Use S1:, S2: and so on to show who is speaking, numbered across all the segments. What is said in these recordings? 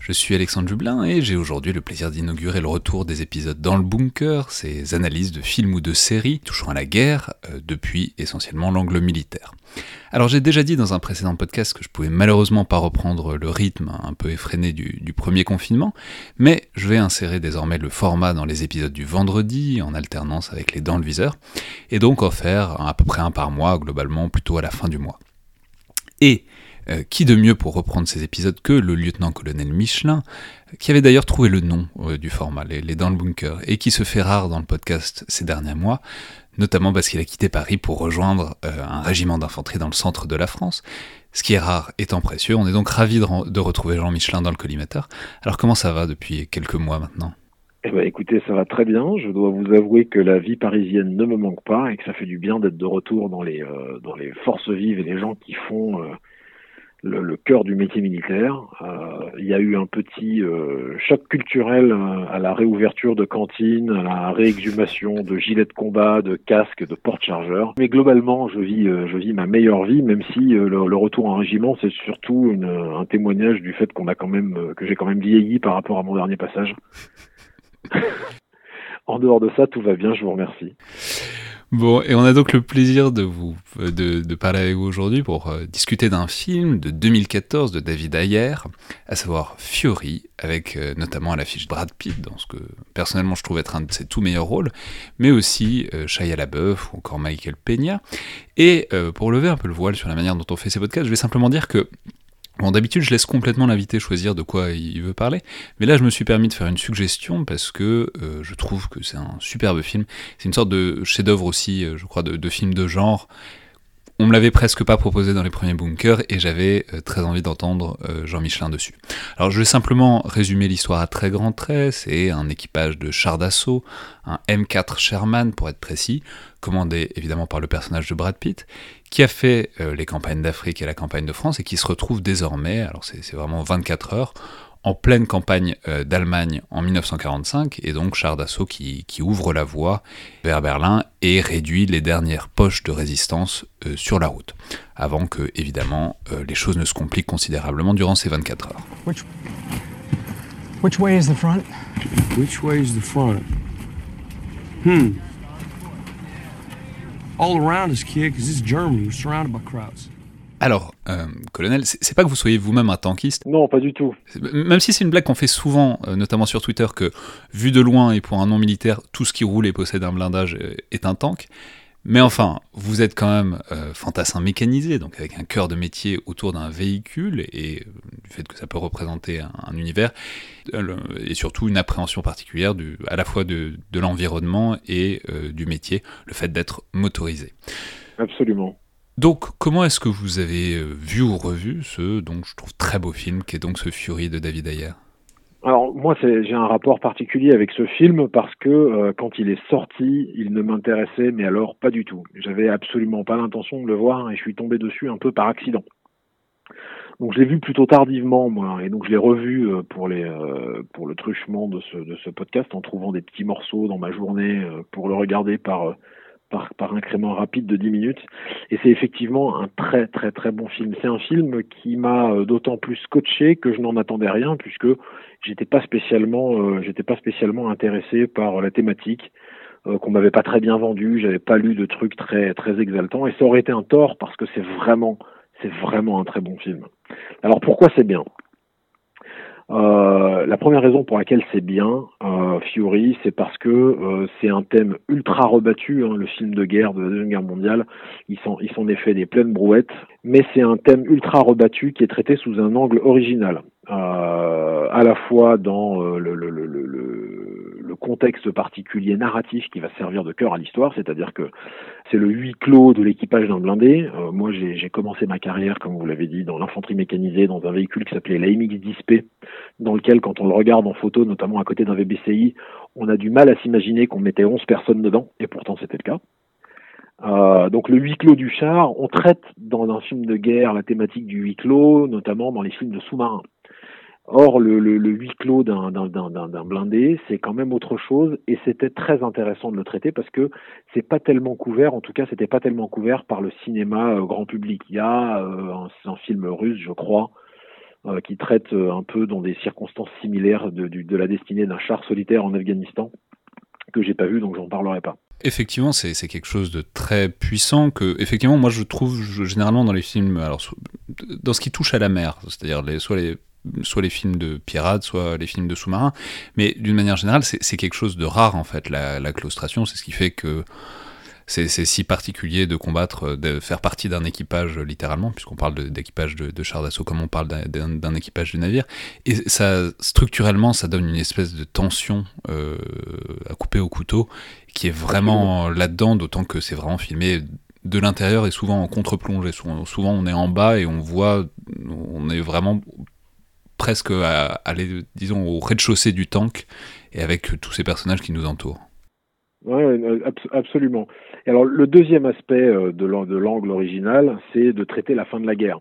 S1: Je suis Alexandre Jublin et j'ai aujourd'hui le plaisir d'inaugurer le retour des épisodes dans le bunker, ces analyses de films ou de séries touchant à la guerre, euh, depuis essentiellement l'angle militaire. Alors j'ai déjà dit dans un précédent podcast que je pouvais malheureusement pas reprendre le rythme un peu effréné du, du premier confinement, mais je vais insérer désormais le format dans les épisodes du vendredi, en alternance avec les dans le viseur, et donc en faire à peu près un par mois, globalement plutôt à la fin du mois. Et euh, qui de mieux pour reprendre ces épisodes que le lieutenant-colonel Michelin, qui avait d'ailleurs trouvé le nom euh, du format, les, Dans le Bunker, et qui se fait rare dans le podcast ces derniers mois, notamment parce qu'il a quitté Paris pour rejoindre euh, un régiment d'infanterie dans le centre de la France. Ce qui est rare étant précieux, on est donc ravis de, retrouver Jean Michelin dans le collimateur. Alors comment ça va depuis quelques mois maintenant?
S2: Eh ben, écoutez, ça va très bien. Je dois vous avouer que la vie parisienne ne me manque pas et que ça fait du bien d'être de retour dans les, forces vives et les gens qui font le, le, cœur du métier militaire. Euh, il y a eu un petit euh, choc culturel euh, à la réouverture de cantines, à la réexhumation de gilets de combat, de casques, de porte-chargeurs. Mais globalement, je vis, je vis ma meilleure vie, même si le, le, retour en régiment, c'est surtout une, un témoignage du fait qu'on a quand même, que j'ai quand même vieilli par rapport à mon dernier passage. en dehors de ça, tout va bien. Je vous remercie.
S1: Bon, et on a donc le plaisir de vous de, de parler avec vous aujourd'hui pour euh, discuter d'un film de 2014 de David Ayer, à savoir Fury, avec euh, notamment à l'affiche Brad Pitt dans ce que personnellement je trouve être un de ses tout meilleurs rôles, mais aussi euh, Shia LaBeouf ou encore Michael Peña. Et euh, pour lever un peu le voile sur la manière dont on fait ces podcasts, je vais simplement dire que Bon, d'habitude, je laisse complètement l'invité choisir de quoi il veut parler, mais là, je me suis permis de faire une suggestion parce que euh, je trouve que c'est un superbe film. C'est une sorte de chef-d'œuvre aussi, euh, je crois, de, de, film de genre. On me l'avait presque pas proposé dans les premiers bunkers et j'avais euh, très envie d'entendre euh, Jean Michelin dessus. Alors, je vais simplement résumer l'histoire à très grands traits. C'est un équipage de chars d'assaut, un M4 Sherman pour être précis, commandé évidemment par le personnage de Brad Pitt, qui a fait euh, les campagnes d'Afrique et la campagne de France et qui se retrouve désormais, alors c'est vraiment 24 heures, en pleine campagne euh, d'Allemagne en 1945, et donc char d'assaut qui, qui, ouvre la voie vers Berlin et réduit les dernières poches de résistance euh, sur la route, avant que, évidemment, euh, les choses ne se compliquent considérablement durant ces 24 heures.
S3: Which, which way is the front?
S4: Which way is the front? Hmm. All around us, kid, because it's Germany. We're surrounded by crowds.
S1: Alors, euh, colonel, c'est pas que vous soyez vous-même un tankiste.
S2: Non, pas du tout.
S1: Même si c'est une blague qu'on fait souvent, euh, notamment sur Twitter, que vu de loin et pour un non militaire, tout ce qui roule et possède un blindage euh, est un tank. Mais enfin, vous êtes quand même euh, fantassin mécanisé, donc avec un cœur de métier autour d'un véhicule et, du fait que ça peut représenter un, un univers et surtout une appréhension particulière du, à la fois de, de l'environnement et du métier, le fait d'être motorisé.
S2: Absolument.
S1: Donc, comment est-ce que vous avez vu ou revu ce, donc, je trouve très beau film, qui est donc ce Fury de David Ayer?
S2: Alors moi j'ai un rapport particulier avec ce film parce que euh, quand il est sorti, il ne m'intéressait mais alors pas du tout. J'avais absolument pas l'intention de le voir et je suis tombé dessus un peu par accident. Donc je l'ai vu plutôt tardivement moi et donc je l'ai revu euh, pour les euh, pour le truchement de ce podcast en trouvant des petits morceaux dans ma journée pour le regarder par par, par incrément rapide de 10 minutes. Et c'est effectivement un très très très bon film. C'est un film qui m'a d'autant plus scotché que je n'en attendais rien puisque j'étais pas spécialement euh, j'étais pas spécialement intéressé par la thématique euh, qu'on m'avait pas très bien vendu. J'avais pas lu de trucs très très exaltants et ça aurait été un tort parce que c'est vraiment c'est vraiment un très bon film. Alors pourquoi c'est bien? Euh, la première raison pour laquelle c'est bien, euh, Fury, c'est parce que euh, c'est un thème ultra rebattu, hein, le film de guerre de la Deuxième Guerre mondiale. Ils sont, ils effet des pleines brouettes, mais c'est un thème ultra rebattu qui est traité sous un angle original, euh, à la fois dans euh, le, le, le, le, contexte particulier narratif qui va servir de cœur à l'histoire, c'est-à-dire que c'est le huis clos de l'équipage d'un blindé. Euh, moi, j'ai commencé ma carrière, comme vous l'avez dit, dans l'infanterie mécanisée, dans un véhicule qui s'appelait l'AMX 10P, dans lequel, quand on le regarde en photo, notamment à côté d'un VBCI, on a du mal à s'imaginer qu'on mettait 11 personnes dedans, et pourtant c'était le cas. Euh, donc le huis clos du char, on traite dans un film de guerre la thématique du huis clos, notamment dans les films de sous-marins. Or, le, le, huis clos d'un blindé, c'est quand même autre chose, et c'était très intéressant de le traiter parce que c'est pas tellement couvert, en tout cas, c'était pas tellement couvert par le cinéma euh, grand public. Il y a euh, un, film russe, je crois, euh, qui traite un peu dans des circonstances similaires de, la destinée d'un char solitaire en Afghanistan que j'ai pas vu, donc j'en parlerai pas.
S1: Effectivement, c'est quelque chose de très puissant que, effectivement, moi je trouve généralement dans les films, alors dans ce qui touche à la mer, c'est-à-dire soit les soit les films de pirates, soit les films de sous-marins. Mais d'une manière générale, c'est quelque chose de rare en fait, la, la claustration. C'est ce qui fait que c'est si particulier de combattre, de faire partie d'un équipage littéralement, puisqu'on parle d'équipage de, de, d'assaut comme on parle d'un équipage de navire. Et ça, structurellement, ça donne une espèce de tension euh, à couper au couteau qui est vraiment là-dedans, d'autant que c'est vraiment filmé de l'intérieur et souvent en contre-plongée. Souvent, on est en bas et on voit, on est vraiment presque à aller, disons, au rez-de-chaussée du tank et avec tous ces personnages qui nous entourent.
S2: Oui, absolument. Et alors, le deuxième aspect euh, de l'angle original, c'est de traiter la fin de la guerre.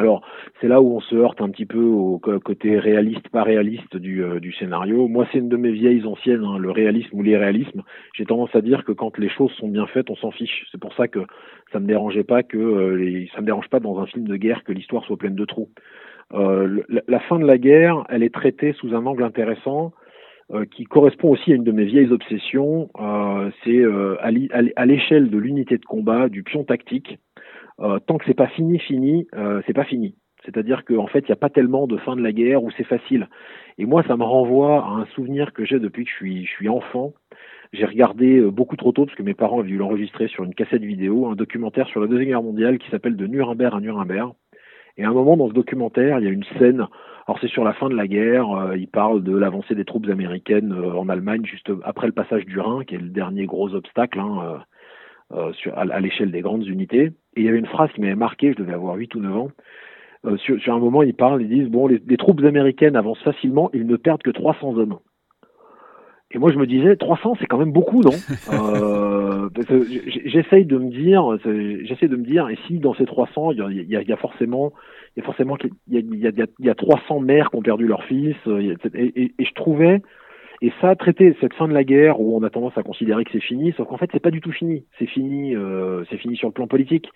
S2: Alors, c'est là où on se heurte un petit peu au côté réaliste, pas réaliste du, euh, du scénario. Moi, c'est une de mes vieilles anciennes, hein, le réalisme ou l'irréalisme. J'ai tendance à dire que quand les choses sont bien faites, on s'en fiche. C'est pour ça que ça me dérangeait pas que euh, les, ça me dérange pas dans un film de guerre que l'histoire soit pleine de trous. Euh, la, fin de la guerre, elle est traitée sous un angle intéressant euh, qui correspond aussi à une de mes vieilles obsessions. Euh, c'est euh, à l'échelle de l'unité de combat, du pion tactique. Tant que c'est pas fini, fini, c'est pas fini. C'est-à-dire qu'en fait, il n'y a pas tellement de fin de la guerre où c'est facile. Et moi, ça me renvoie à un souvenir que j'ai depuis que je suis, je suis enfant. J'ai regardé beaucoup trop tôt, parce que mes parents avaient dû l'enregistrer sur une cassette vidéo, un documentaire sur la Deuxième Guerre mondiale qui s'appelle De Nuremberg à Nuremberg. Et à un moment dans ce documentaire, il y a une scène, alors c'est sur la fin de la guerre, euh, il parle de l'avancée des troupes américaines euh, en Allemagne juste après le passage du Rhin, qui est le dernier gros obstacle hein, euh, à, l'échelle des grandes unités. Et il y avait une phrase qui m'avait marqué, je devais avoir 8 ou 9 ans. Sur, un moment, ils parlent, ils disent, bon, les troupes américaines avancent facilement, ils ne perdent que 300 hommes. Et moi, je me disais, 300, c'est quand même beaucoup, non? Euh, J'essaye de me dire, j'essaie de me dire, et si dans ces 300, il y a, y y forcément, il y a forcément, il y y a, il y a 300 mères qui ont perdu leur fils, et, et, et je trouvais, et ça a traité cette fin de la guerre où on a tendance à considérer que c'est fini, sauf qu'en fait, c'est pas du tout fini. C'est fini, euh, c'est fini sur le plan politique.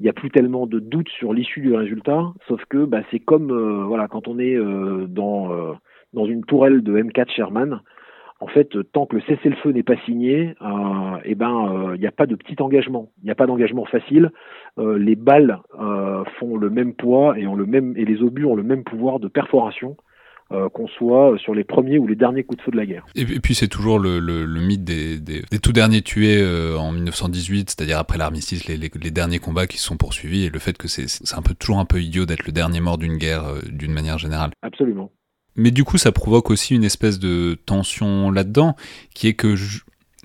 S2: Il n'y a plus tellement de doutes sur l'issue du résultat, sauf que bah, c'est comme, euh, voilà, quand on est euh, dans euh, dans une tourelle de M4 Sherman en fait, tant que le cessez-le-feu n'est pas signé, euh, eh ben, il euh, n'y a pas de petit engagement. Il n'y a pas d'engagement facile. Euh, les balles euh, font le même poids et ont le même et les obus ont le même pouvoir de perforation. Euh, qu'on soit sur les premiers ou les derniers coups de feu de la guerre.
S1: Et, puis c'est toujours le, le, le mythe des, des, des, tout derniers tués euh, en 1918, c'est-à-dire après l'armistice, les, les, les, derniers combats qui se sont poursuivis, et le fait que c'est un peu toujours un peu idiot d'être le dernier mort d'une guerre euh, d'une manière générale.
S2: Absolument.
S1: Mais du coup, ça provoque aussi une espèce de tension là-dedans, qui est que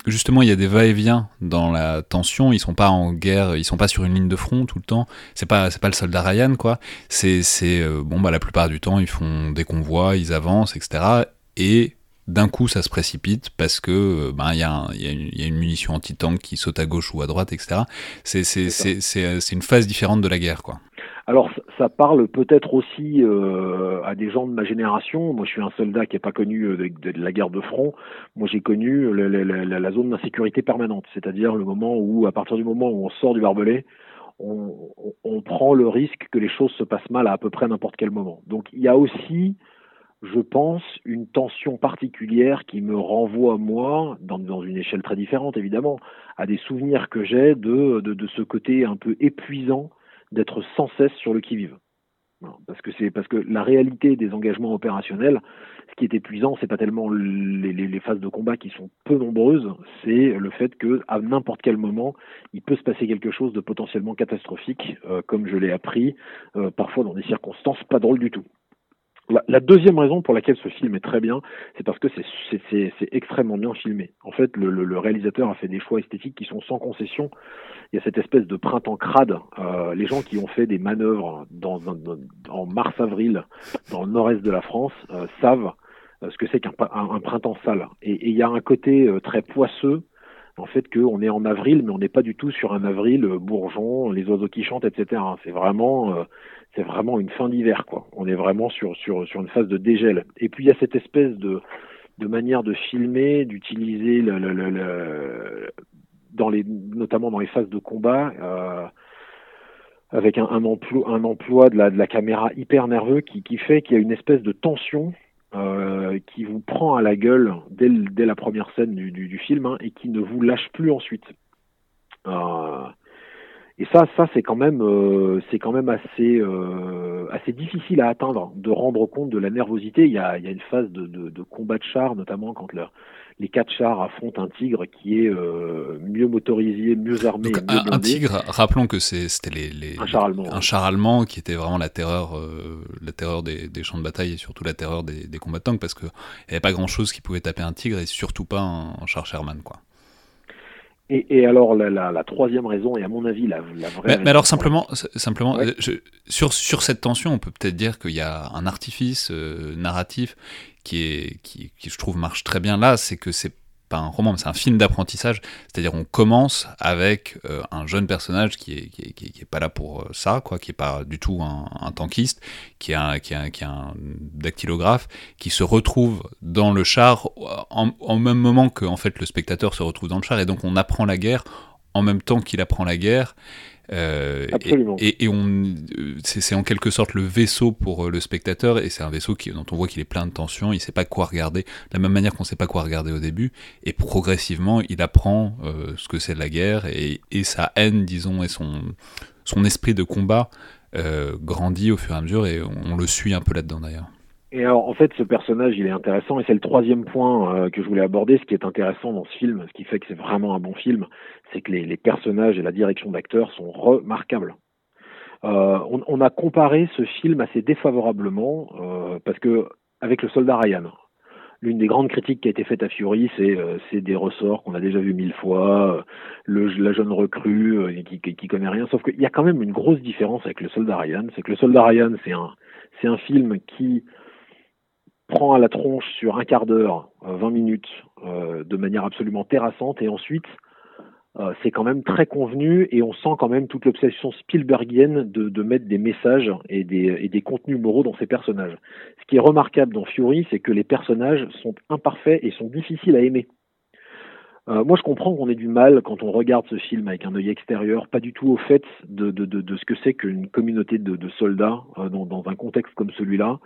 S1: justement, il y a des va-et-vient dans la tension. Ils sont pas en guerre, ils sont pas sur une ligne de front tout le temps. C'est pas, c'est pas le soldat Ryan, quoi. C'est, c'est euh, bon, bah la plupart du temps, ils font des convois, ils avancent, etc. Et d'un coup, ça se précipite parce que ben il y, y, y, a une munition anti-tank qui saute à gauche ou à droite, etc. C'est, c'est, c'est, c'est une phase différente de la guerre, quoi.
S2: Alors ça parle peut-être aussi euh, à des gens de ma génération. Moi, je suis un soldat qui n'est pas connu de, de, la guerre de front. Moi, j'ai connu la, zone d'insécurité permanente, c'est-à-dire le moment où, à partir du moment où on sort du barbelé, on, prend le risque que les choses se passent mal à à peu près n'importe quel moment. Donc, il y a aussi, je pense, une tension particulière qui me renvoie moi, dans, dans une échelle très différente évidemment, à des souvenirs que j'ai de, de ce côté un peu épuisant d'être sans cesse sur le qui-vive. Parce que c'est parce que la réalité des engagements opérationnels, ce qui est épuisant, c'est pas tellement les, phases de combat qui sont peu nombreuses, c'est le fait que à n'importe quel moment, il peut se passer quelque chose de potentiellement catastrophique, euh, comme je l'ai appris, euh, parfois dans des circonstances pas drôles du tout. La, deuxième raison pour laquelle ce film est très bien, c'est parce que c'est extrêmement bien filmé. En fait, le, réalisateur a fait des choix esthétiques qui sont sans concession. Il y a cette espèce de printemps crade. Euh, les gens qui ont fait des manœuvres en mars-avril dans le nord-est de la France euh, savent euh, ce que c'est qu'un un, un, printemps sale. Et, il y a un côté très poisseux en fait qu'on est en avril, mais on n'est pas du tout sur un avril euh, bourgeon, les oiseaux qui chantent, etc. C'est vraiment, euh, c'est vraiment une fin d'hiver, quoi. On est vraiment sur, sur, sur une phase de dégel. Et puis il y a cette espèce de, de manière de filmer, d'utiliser le, le, le, dans les, notamment dans les phases de combat, euh, avec un, un, emploi, un emploi de la, de la caméra hyper nerveux qui, qui fait qu'il y a une espèce de tension euh, qui vous prend à la gueule dès, la première scène du, film hein, et qui ne vous lâche plus ensuite. Euh, et ça, ça c'est quand même, euh, c'est quand même assez, euh, assez difficile à atteindre, de rendre compte de la nervosité. Il y a, il y a une phase de, de, de combat de chars, notamment quand le, les quatre chars affrontent un tigre qui est euh, mieux motorisé, mieux armé.
S1: Donc,
S2: mieux
S1: un, un, tigre, rappelons que c'était les, les,
S2: un char allemand,
S1: un char allemand qui était vraiment la terreur, euh, la terreur des, des, champs de bataille et surtout la terreur des, des combattants parce qu'il n'y avait pas grand chose qui pouvait taper un tigre et surtout pas un, un char Sherman, quoi.
S2: Et, et, alors la, la, la, troisième raison, et à mon avis la, la vraie.
S1: Mais, mais alors simplement, simplement, ouais. je, sur sur cette tension, on peut peut-être dire qu'il y a un artifice euh, narratif qui est qui, qui je trouve marche très bien là, c'est que c'est pas un roman, mais c'est un film d'apprentissage. C'est-à-dire, on commence avec euh, un jeune personnage qui est, qui est, pas là pour euh, ça, quoi, qui est pas du tout un, tankiste, qui est un, qui est un, dactylographe, qui se retrouve dans le char en, en même moment que, en fait, le spectateur se retrouve dans le char, et donc on apprend la guerre en même temps qu'il apprend la guerre.
S2: Euh,
S1: et, et, et, on, c'est en quelque sorte le vaisseau pour le spectateur, et c'est un vaisseau qui, dont on voit qu'il est plein de tension, il sait pas quoi regarder, de la même manière qu'on sait pas quoi regarder au début, et progressivement il apprend euh, ce que c'est la guerre, et, et, sa haine, disons, et son, son esprit de combat euh, grandit au fur et à mesure, et on, on le suit un peu là-dedans d'ailleurs.
S2: Et alors, en fait, ce personnage, il est intéressant, et c'est le troisième point euh, que je voulais aborder. Ce qui est intéressant dans ce film, ce qui fait que c'est vraiment un bon film, c'est que les, personnages et la direction d'acteurs sont remarquables. Euh, on, a comparé ce film assez défavorablement euh, parce que avec le Soldat Ryan, l'une des grandes critiques qui a été faite à Fury, c'est des ressorts qu'on a déjà vus mille fois, le, la jeune recrue qui, qui, connaît rien. Sauf qu'il y a quand même une grosse différence avec le Soldat Ryan, c'est que le Soldat Ryan, c'est un un film qui prend à la tronche sur un quart d'heure, euh, 20 minutes, euh, de manière absolument terrassante, et ensuite, euh, c'est quand même très convenu, et on sent quand même toute l'obsession Spielbergienne de, de, mettre des messages et des, et des contenus moraux dans ces personnages. Ce qui est remarquable dans Fury, c'est que les personnages sont imparfaits et sont difficiles à aimer. Euh, moi, je comprends qu'on ait du mal quand on regarde ce film avec un œil extérieur, pas du tout au fait de, de, de, de ce que c'est qu'une communauté de, de soldats euh, dans, dans, un contexte comme celui-là.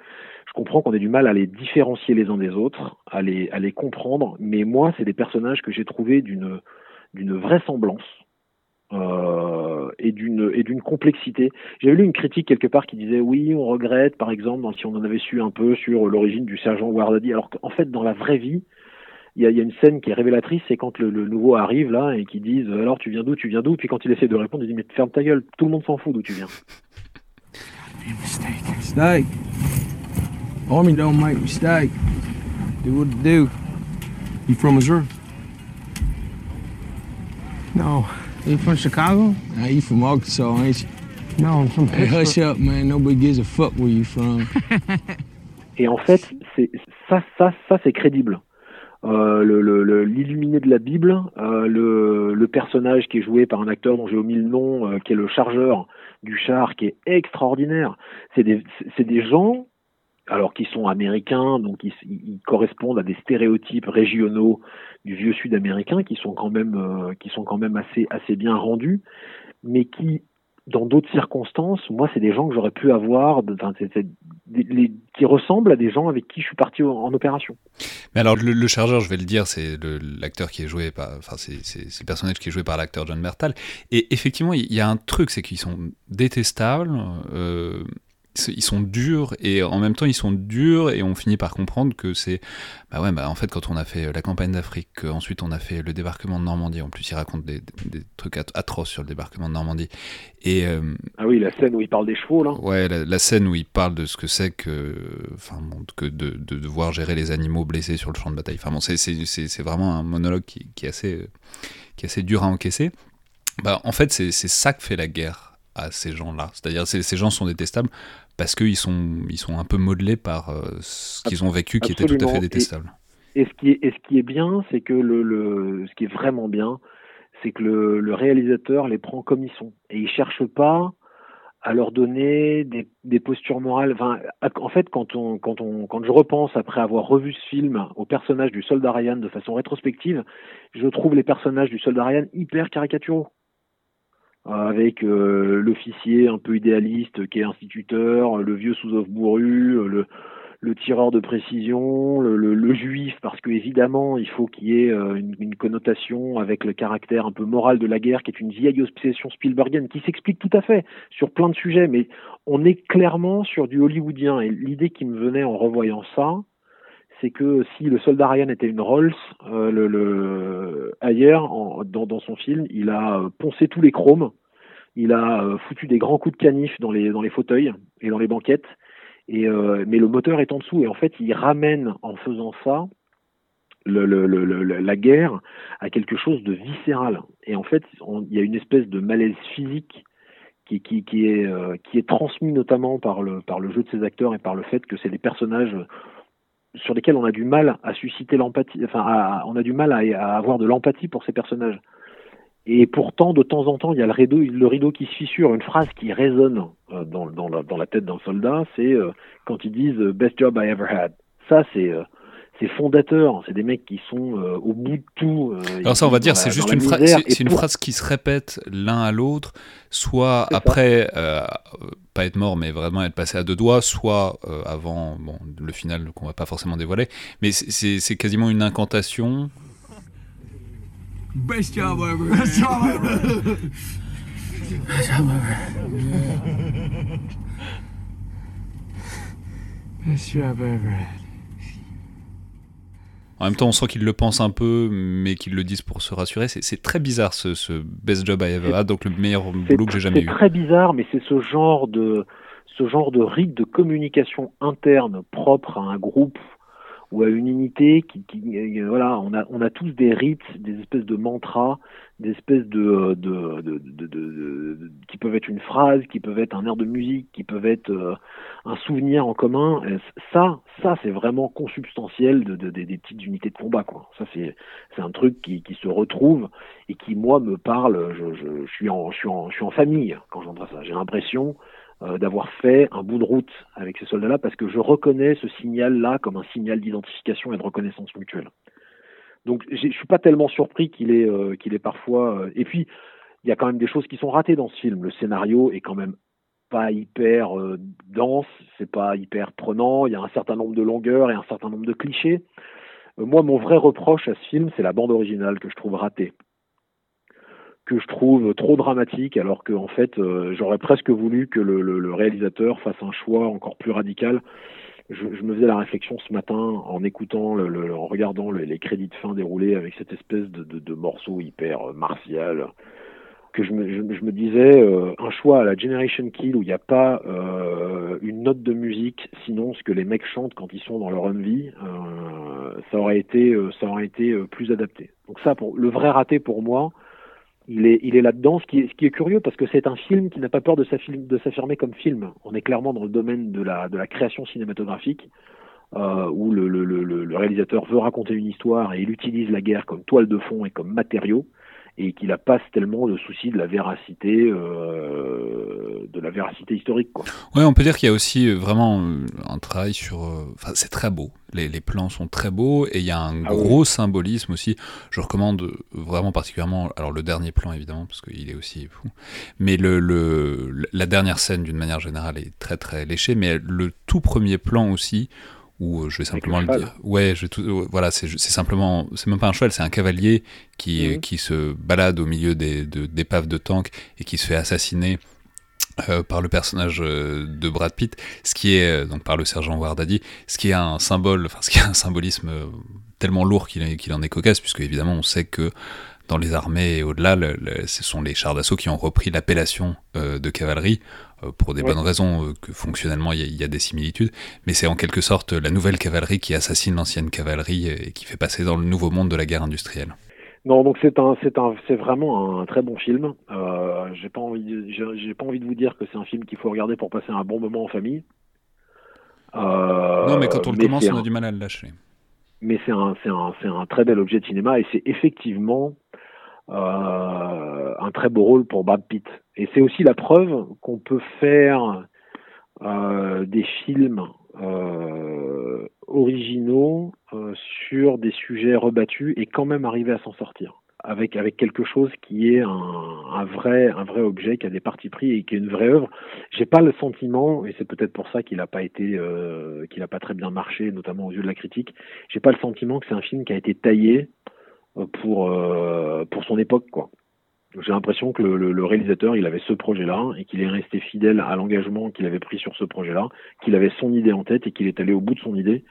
S2: Je comprends qu'on ait du mal à les différencier les uns des autres, à les, à les comprendre, mais moi, c'est des personnages que j'ai trouvés d'une d'une vraisemblance euh, et d'une et d'une complexité. J'avais lu une critique quelque part qui disait oui, on regrette, par exemple, si on en avait su un peu sur l'origine du sergent Wardadi, alors qu'en fait, dans la vraie vie, il y, a, il y a, une scène qui est révélatrice, c'est quand le, le, nouveau arrive là et qui disent alors tu viens d'où, tu viens d'où, puis quand il essaie de répondre, il dit mais ferme ta gueule, tout le monde s'en fout d'où tu viens.
S4: Mistake. Mistake. Army don't make mistake. Do what it do. You from Missouri?
S3: No. Are you from Chicago?
S4: Nah, you from Arkansas, ain't you?
S3: No, I'm from
S4: Hey, hush up, man. Nobody gives a fuck where you from.
S2: Et en fait, c'est ça, ça, ça, c'est crédible. Euh, l'illuminé le, le, de la Bible, euh, le, le, personnage qui est joué par un acteur dont j'ai omis le nom, euh, qui est le chargeur du char, qui est extraordinaire. C'est des, des gens, alors qui sont américains, donc ils, ils, correspondent à des stéréotypes régionaux du vieux Sud américain, qui sont quand même, euh, qui sont quand même assez, assez bien rendus, mais qui dans d'autres circonstances, moi, c'est des gens que j'aurais pu avoir, enfin, qui ressemblent à des gens avec qui je suis parti en, opération.
S1: Mais alors, le, chargeur, je vais le dire, c'est l'acteur qui est joué par, enfin, c'est, le personnage qui est joué par l'acteur John Bertal. Et effectivement, il y a un truc, c'est qu'ils sont détestables. Euh, ils sont durs et en même temps ils sont durs et on finit par comprendre que c'est bah ouais bah en fait quand on a fait la campagne d'Afrique ensuite on a fait le débarquement de Normandie. En plus il raconte des, des, des trucs atroces sur le débarquement de Normandie. Et euh,
S2: ah oui la scène où il parle des chevaux là.
S1: Ouais la, la scène où il parle de ce que c'est que enfin bon, que de, de, devoir gérer les animaux blessés sur le champ de bataille. Enfin bon c'est c'est c'est vraiment un monologue qui, qui est assez qui est assez dur à encaisser. Bah en fait c'est c'est ça que fait la guerre à ces gens-là. C'est-à-dire ces, ces gens sont détestables parce qu'ils sont, ils sont un peu modelés par euh, ce qu'ils ont vécu qui Absolument. était tout à fait détestable.
S2: Et ce qui est, et ce qui est bien, c'est que le, le, ce qui est vraiment bien, c'est que le, le, réalisateur les prend comme ils sont. Et il cherche pas à leur donner des, des postures morales. Enfin, en fait, quand, on, quand, on, quand je repense, après avoir revu ce film, au personnage du soldat Ryan de façon rétrospective, je trouve les personnages du soldat Ryan hyper caricaturaux avec euh, l'officier un peu idéaliste qui est instituteur, le vieux sous-off bourru, le, le tireur de précision, le, le, le juif, parce que évidemment il faut qu'il y ait euh, une, une, connotation avec le caractère un peu moral de la guerre, qui est une vieille obsession Spielbergienne, qui s'explique tout à fait sur plein de sujets, mais on est clairement sur du hollywoodien. Et l'idée qui me venait en revoyant ça, c'est que si le soldat Ryan était une Rolls, euh, le, le, ailleurs, dans, son film, il a poncé tous les chromes, il a euh, foutu des grands coups de canif dans les, fauteuils et dans les banquettes, et, euh, mais le moteur est en dessous. Et en fait, il ramène en faisant ça la guerre à quelque chose de viscéral. Et en fait, il y a une espèce de malaise physique qui, est, euh, qui est transmis notamment par le, par le jeu de ces acteurs et par le fait que c'est des personnages sur lesquels on a du mal à susciter l'empathie, enfin, on a du mal à, avoir de l'empathie pour ces personnages. Et pourtant, de temps en temps, il y a le rideau, qui se fissure. Une phrase qui résonne euh, dans, dans, la, dans, la, tête d'un soldat, c'est euh, quand ils disent euh, "Best job I ever had". Ça, c'est c'est fondateur. C'est des mecs qui sont au bout de tout.
S1: Alors ça, on va dire, c'est juste une phrase. C'est une pour... phrase qui se répète l'un à l'autre, soit après pas être mort, mais vraiment être passé à deux doigts, soit avant bon, le final qu'on va pas forcément dévoiler. Mais c'est quasiment une incantation Best job ever. Best job ever. Best job ever. Best job ever. En même temps, on sent qu'ils le pensent un peu, mais qu'ils le disent pour se rassurer. C'est très bizarre ce, ce, best job I ever had, donc le meilleur boulot que j'ai jamais eu.
S2: C'est très bizarre, mais c'est ce genre de ce genre de rite de communication interne propre à un groupe ou à une unité qui, qui euh, voilà, on a, on a tous des rites, des espèces de mantras, des espèces de, de, de, de, de qui peuvent être une phrase, qui peuvent être un air de musique, qui peuvent être euh, un souvenir en commun. Ça, ça c'est vraiment consubstantiel de, de, des petites unités de combat, quoi. Ça c'est, c'est un truc qui, qui se retrouve et qui moi me parle. Je, je, je suis en, je suis en, je suis en famille quand j'entends ça. J'ai l'impression euh, d'avoir fait un bout de route avec ces soldats-là parce que je reconnais ce signal-là comme un signal d'identification et de reconnaissance mutuelle. Donc je suis pas tellement surpris qu'il est euh, qu'il est parfois. Euh... Et puis il y a quand même des choses qui sont ratées dans ce film. Le scénario est quand même pas hyper euh, dense, c'est pas hyper prenant. Il y a un certain nombre de longueurs et un certain nombre de clichés. Euh, moi, mon vrai reproche à ce film, c'est la bande originale que je trouve ratée que je trouve trop dramatique, alors que fait, euh, j'aurais presque voulu que le, réalisateur fasse un choix encore plus radical. Je, me faisais la réflexion ce matin en écoutant, en regardant les crédits de fin déroulés avec cette espèce de, morceau hyper euh, martial, que je me, disais euh, un choix à la Generation Kill où il n'y a pas une note de musique, sinon ce que les mecs chantent quand ils sont dans leur envie, ça aurait été, ça aurait été plus adapté. Donc ça, pour le vrai raté pour moi il est, il est là-dedans, ce qui est, curieux parce que c'est un film qui n'a pas peur de s'affirmer comme film. On est clairement dans le domaine de la, création cinématographique, euh, où le, le, réalisateur veut raconter une histoire et il utilise la guerre comme toile de fond et comme matériau et qu'il n'a pas tellement le souci de la véracité, euh, de la véracité historique. Quoi.
S1: Ouais, on peut dire qu'il y a aussi euh, vraiment euh, un travail sur. Enfin, c'est très beau. Les, les, plans sont très beaux et il y a un ah gros oui. symbolisme aussi. Je recommande vraiment particulièrement, alors le dernier plan évidemment parce qu'il est aussi fou, mais le, le la dernière scène d'une manière générale est très très léchée, mais le tout premier plan aussi ou euh, je vais simplement le dire. Ouais, je tout, euh, voilà, c'est simplement, c'est même pas un cheval, c'est un cavalier qui, mmh. qui se balade au milieu des d'épaves de, de tanks et qui se fait assassiner euh, par le personnage euh, de Brad Pitt, ce qui est euh, donc par le sergent Wardadi, ce qui est un symbole, enfin ce qui est un symbolisme tellement lourd qu'il qu en est cocasse, puisque évidemment on sait que dans les armées et au-delà, le, le, ce sont les chars d'assaut qui ont repris l'appellation euh, de cavalerie euh, pour des ouais. bonnes raisons euh, que fonctionnellement il y, y, a des similitudes, mais c'est en quelque sorte la nouvelle cavalerie qui assassine l'ancienne cavalerie et qui fait passer dans le nouveau monde de la guerre industrielle.
S2: Non, donc c'est un, c'est un, c'est vraiment un très bon film. Euh, j'ai pas envie, j'ai pas envie de vous dire que c'est un film qu'il faut regarder pour passer un bon moment en famille.
S1: Euh, non, mais quand on le commence, on a un... du mal à le lâcher.
S2: mais c'est un, c'est un, c'est un très bel objet de cinéma et c'est effectivement euh, un très beau rôle pour Brad Pitt. Et c'est aussi la preuve qu'on peut faire euh, des films euh, originaux sur des sujets rebattus et quand même arriver à s'en sortir avec avec quelque chose qui est un, vrai un vrai objet qui a des parties pris et qui est une vraie œuvre. J'ai pas le sentiment et c'est peut-être pour ça qu'il n'a pas été qu'il a pas très bien marché notamment aux yeux de la critique. J'ai pas le sentiment que c'est un film qui a été taillé pour euh, pour son époque quoi. J'ai l'impression que le, réalisateur, il avait ce projet-là et qu'il est resté fidèle à l'engagement qu'il avait pris sur ce projet-là, qu'il avait son idée en tête et qu'il est allé au bout de son idée.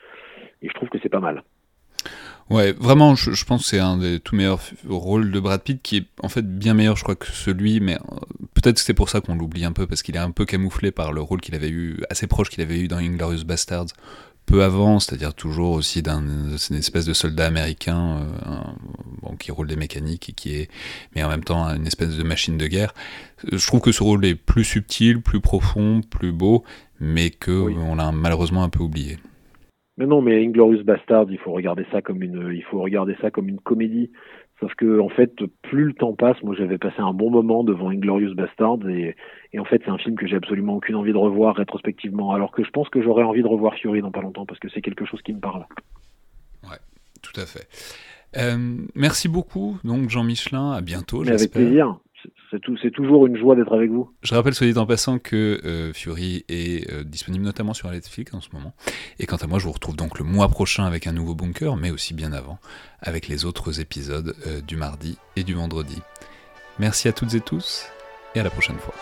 S2: Et je trouve que c'est pas mal.
S1: Ouais, vraiment, je, je pense que c'est un des tout meilleurs rôles de Brad Pitt, qui est en fait bien meilleur, je crois, que celui, mais euh, peut-être que c'est pour ça qu'on l'oublie un peu, parce qu'il est un peu camouflé par le rôle qu'il avait eu, assez proche qu'il avait eu dans Inglorious Bastards, peu avant, c'est-à-dire toujours aussi d'un une espèce de soldat américain euh, bon, qui roule des mécaniques et qui est, mais en même temps une espèce de machine de guerre. Je trouve que ce rôle est plus subtil, plus profond, plus beau, mais que oui. on l'a malheureusement un peu oublié.
S2: Mais non, mais Inglorious Bastard, il faut regarder ça comme une, il faut regarder ça comme une comédie. Sauf que en fait, plus le temps passe, moi j'avais passé un bon moment devant Inglorious Bastard et, et en fait c'est un film que j'ai absolument aucune envie de revoir rétrospectivement. Alors que je pense que j'aurais envie de revoir Fury dans pas longtemps parce que c'est quelque chose qui me parle.
S1: Ouais, tout à fait. Euh, merci beaucoup, donc Jean Michelin. À bientôt.
S2: Mais avec plaisir c'est toujours une joie d'être avec vous.
S1: Je rappelle, soit dit en passant, que euh, Fury est euh, disponible notamment sur Netflix en ce moment. Et quant à moi, je vous retrouve donc le mois prochain avec un nouveau bunker, mais aussi bien avant, avec les autres épisodes euh, du mardi et du vendredi. Merci à toutes et tous, et à la prochaine fois.